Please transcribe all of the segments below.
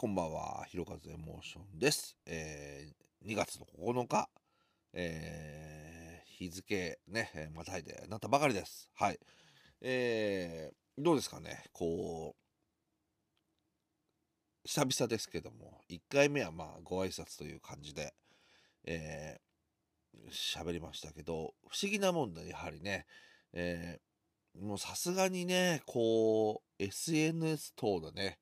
こんばんは。ひろかずエモーションです。えー2月の9日、えー日付ね、えまたいでなったばかりです。はい。えーどうですかね、こう、久々ですけども、1回目はまあ、ご挨拶という感じで、えー喋りましたけど、不思議なもんで、やはりね、えーもうさすがにね、こう、SNS 等でね、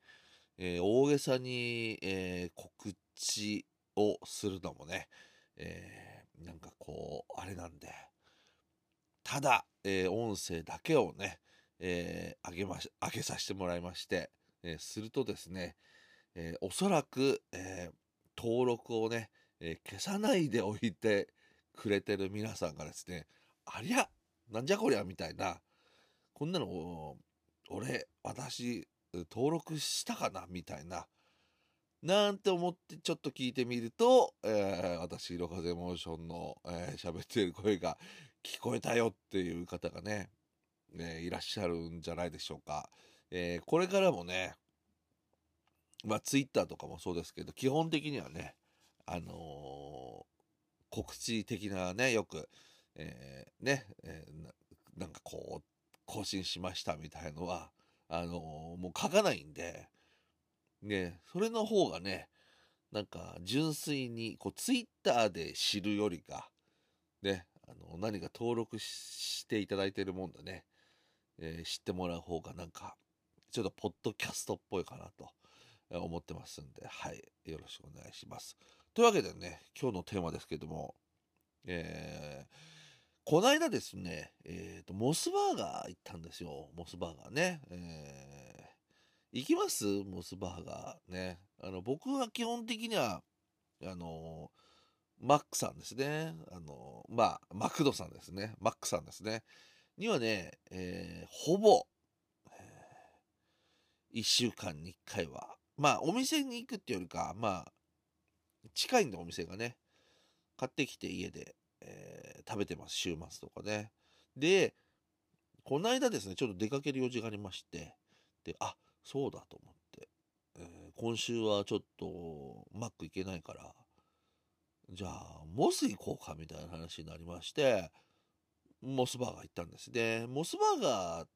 えー大げさに、えー告知をするのもね、えーなんかこう、あれなんで、ただ、え音声だけをね、えー上げまし、上げさせてもらいまして、えするとですね、えおそらく、え登録をね、え消さないでおいてくれてる皆さんがですね、ありゃ、なんじゃこりゃ、みたいな、こんなの、俺、私、登録したかな？みたいな。なんて思ってちょっと聞いてみると、えー私、色風モーションのえー喋、っている声が聞こえたよっていう方がね、ねいらっしゃるんじゃないでしょうか。えーこれからもね、まあ、ツイッターとかもそうですけど、基本的にはね、あのー告知的なね、よく、えーね、えーななんかこう、更新しましたみたいのは、あのもう書かないんで、ね、それの方がね、なんか純粋に、こう、ツイッターで知るよりか、ね、あの、何か登録していただいてるもんでね、えー知ってもらう方がなんか、ちょっとポッドキャストっぽいかなと思ってますんで、はい、よろしくお願いします。というわけでね、今日のテーマですけども、えーこの間ですね、えーと、モスバーガー行ったんですよ。モスバーガーね。えー行きます？モスバーガーね。あの、僕は基本的には、あのマックさんですね。あのまあ、マクドさんですね。マックさんですね。にはね、えーほぼ、え1週間に1回は、まあ、お店に行くっていうよりか、まあ、近いんでお店がね、買ってきて家で、えー食べてます、週末とかね。で、この間ですね、ちょっと出かける用事がありまして、で、あ、そうだと思って、えー今週はちょっとマック行けないから、じゃあ、モス行こうかみたいな話になりまして、モスバーガー行ったんです。で、モスバーガー、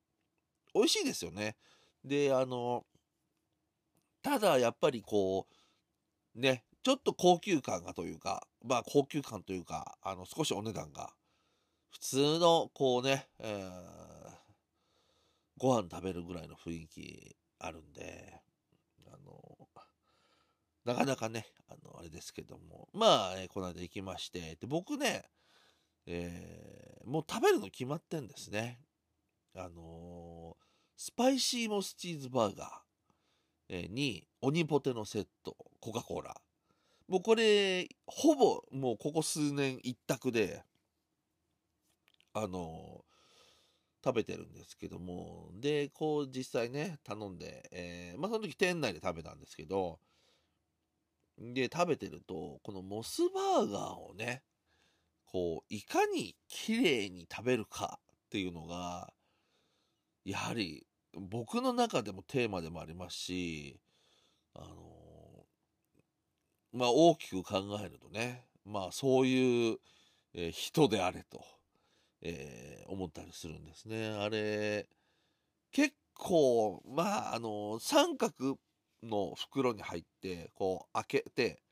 美味しいですよね。で、あの、ただやっぱりこう、ね、ちょっと高級感がというか、まあ高級感というか、あの、少しお値段が、普通の、こうね、えーご飯食べるぐらいの雰囲気あるんで、あの、なかなかね、あの、あれですけども、まあ、えーこの間行きまして、で、僕ね、えーもう食べるの決まってんですね。あのースパイシーモスチーズバーガー、えーに、オニポテのセット、コカ・コーラ。もうこれ、ほぼ、もうここ数年一択で、あの食べてるんですけども、で、こう実際ね、頼んで、えーまあその時店内で食べたんですけど、で、食べてると、このモスバーガーをね、こう、いかに綺麗に食べるかっていうのが、やはり僕の中でもテーマでもありますし、あのまあ大きく考えるとね、まあそういう、えー人であれと、えー思ったりするんですね。あれ、結構、まああの三角の袋に入って、こう開けて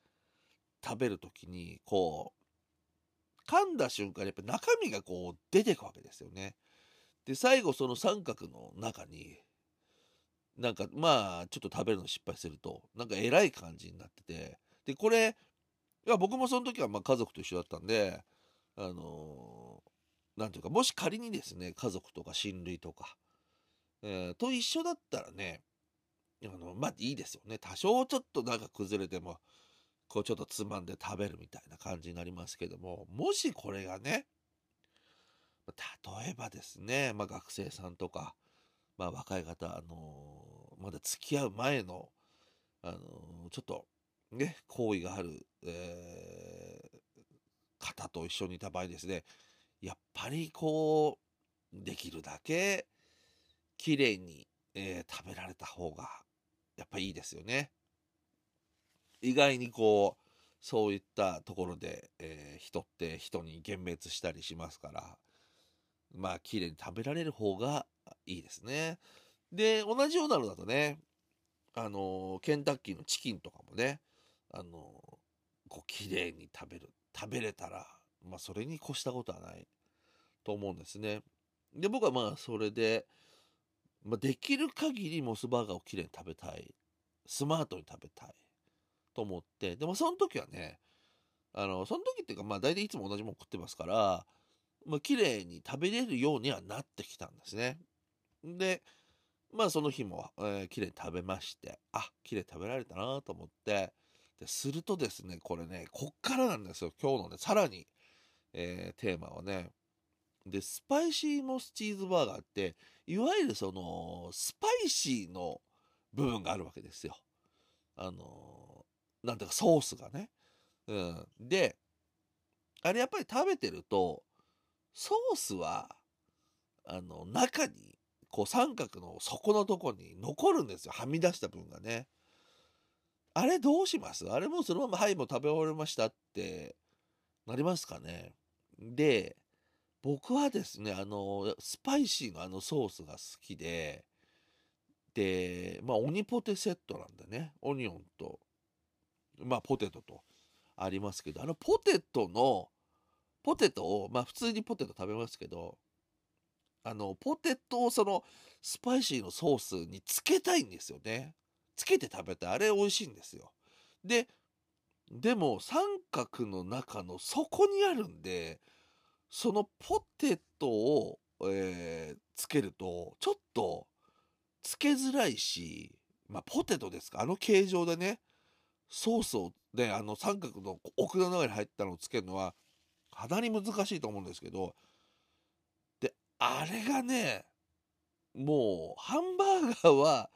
食べるときに、こう、噛んだ瞬間にやっぱ中身がこう出てくわけですよね。で、最後その三角の中に、なんかまあちょっと食べるの失敗すると、なんか偉い感じになってて、で、これ、いや僕もその時はま家族と一緒だったんで、あのーていうか、もし仮にですね、家族とか親類とか、えーと一緒だったらね、あの、まあいいですよね。多少ちょっとなんか崩れても、こうちょっとつまんで食べるみたいな感じになりますけども、もしこれがね、例えばですね、まあ学生さんとか、まあ若い方、あのーまだ付き合う前の、あのーちょっとね、好意がある、えー方と一緒にいた場合ですね、やっぱりこう、できるだけ綺麗に、えー食べられた方が、やっぱいいですよね。意外にこう、そういったところで、えー、人って人に幻滅したりしますから、まあ、綺麗に食べられる方がいいですね。で、同じようなのだとね、あの、ケンタッキーのチキンとかもね、あの、こう、綺麗に食べる、食べれたら、まあ、それに越したことはないと思うんですね。で、僕はまあ、それで、まあ、できる限りモスバーガーをきれいに食べたい。スマートに食べたい。と思って、でもその時はね、あの、その時っていうか、まあ大体いつも同じもの食ってますから、まあ綺麗に食べれるようにはなってきたんですね。で、まあその日も、えー、綺麗に食べまして、あ、綺麗に食べられたなと思って、でするとですね、これね、こっからなんですよ、今日のね、さらに、えー、テーマはね。で、スパイシーモスチーズバーガーって、いわゆるその、スパイシーの部分があるわけですよ。あのなんていうかソースがね。うん。で、あれやっぱり食べてると、ソースは、あの、中に、こう三角の底のとこに残るんですよ。はみ出した分がね。あれどうします？あれもそのまま、はい、もう食べ終わりましたってなりますかね？で、僕はですね、あの、スパイシーのあのソースが好きで、で、まあ、オニポテセットなんでね、オニオンと、まあ、ポテトとありますけど、あのポテトの、ポテトを、まあ、普通にポテト食べますけど、あの、ポテトをその、スパイシーのソースにつけたいんですよね。つけて食べて、あれ美味しいんですよ。で、でも、三角の中の底にあるんで、そのポテトを、えー、つけると、ちょっと、つけづらいし、まあ、ポテトですか、あの形状でね、ソースをね、あの三角の奥の中に入ったのをつけるのは、かなり難しいと思うんですけど、で、あれがね、もう、ハンバーガーは、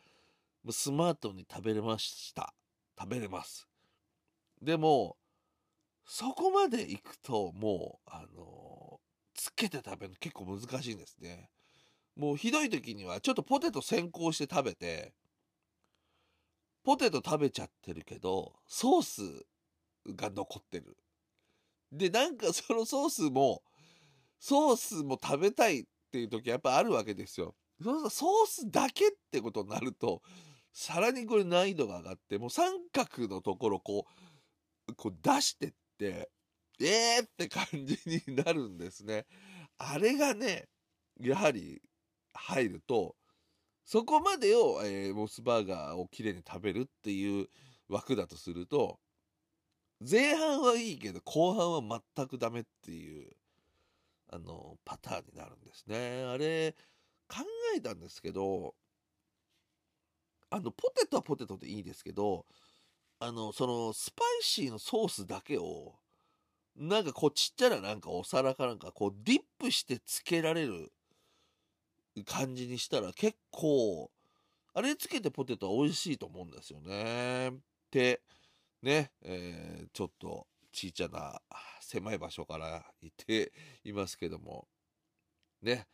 スマートに食べれました。食べれます。でも、そこまで行くと、もう、あの、つけて食べるの結構難しいんですね。もうひどい時には、ちょっとポテト先行して食べて、ポテト食べちゃってるけど、ソースが残ってる。で、なんか そのソースも、ソースも食べたいっていう時やっぱあるわけですよ。ソースだけってことになると、さらにこれ難易度が上がって、もう三角のところこう、こう出してって、えーって感じになるんですね。あれがね、やはり入ると、そこまでを、えー、モスバーガーをきれいに食べるっていう枠だとすると、前半はいいけど、後半は全くダメっていう、あの、パターンになるんですね。あれ、考えたんですけど、あの、ポテトはポテトでいいですけど、あの、その、スパイシーのソースだけを、なんかこうちっちゃななんかお皿かなんかこうディップしてつけられる感じにしたら結構、あれつけてポテトは美味しいと思うんですよね。って、ね、えー、ちょっとちちゃな狭い場所から言っていますけども、ね、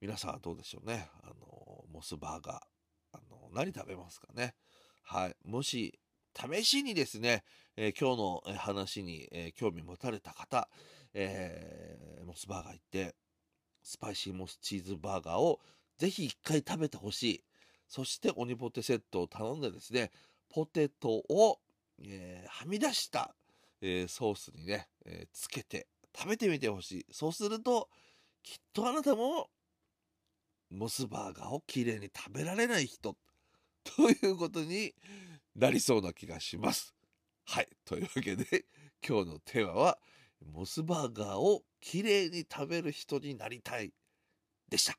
皆さんはどうでしょうね。あの、モスバーガー、何食べますかね。はい。もし、試しにですね、えー、今日の話に、えー、興味持たれた方、えー、モスバーガー行って、スパイシーモスチーズバーガーをぜひ一回食べてほしい。そしてオニポテセットを頼んでですね、ポテトを、え、はみ出した、え、ソースにね、え、つけて食べてみてほしい。そうすると、きっとあなたも、モスバーガーをきれいに食べられない人、ということになりそうな気がします。はい。というわけで、今日のテーマは、モスバーガーをきれいに食べる人になりたいでした。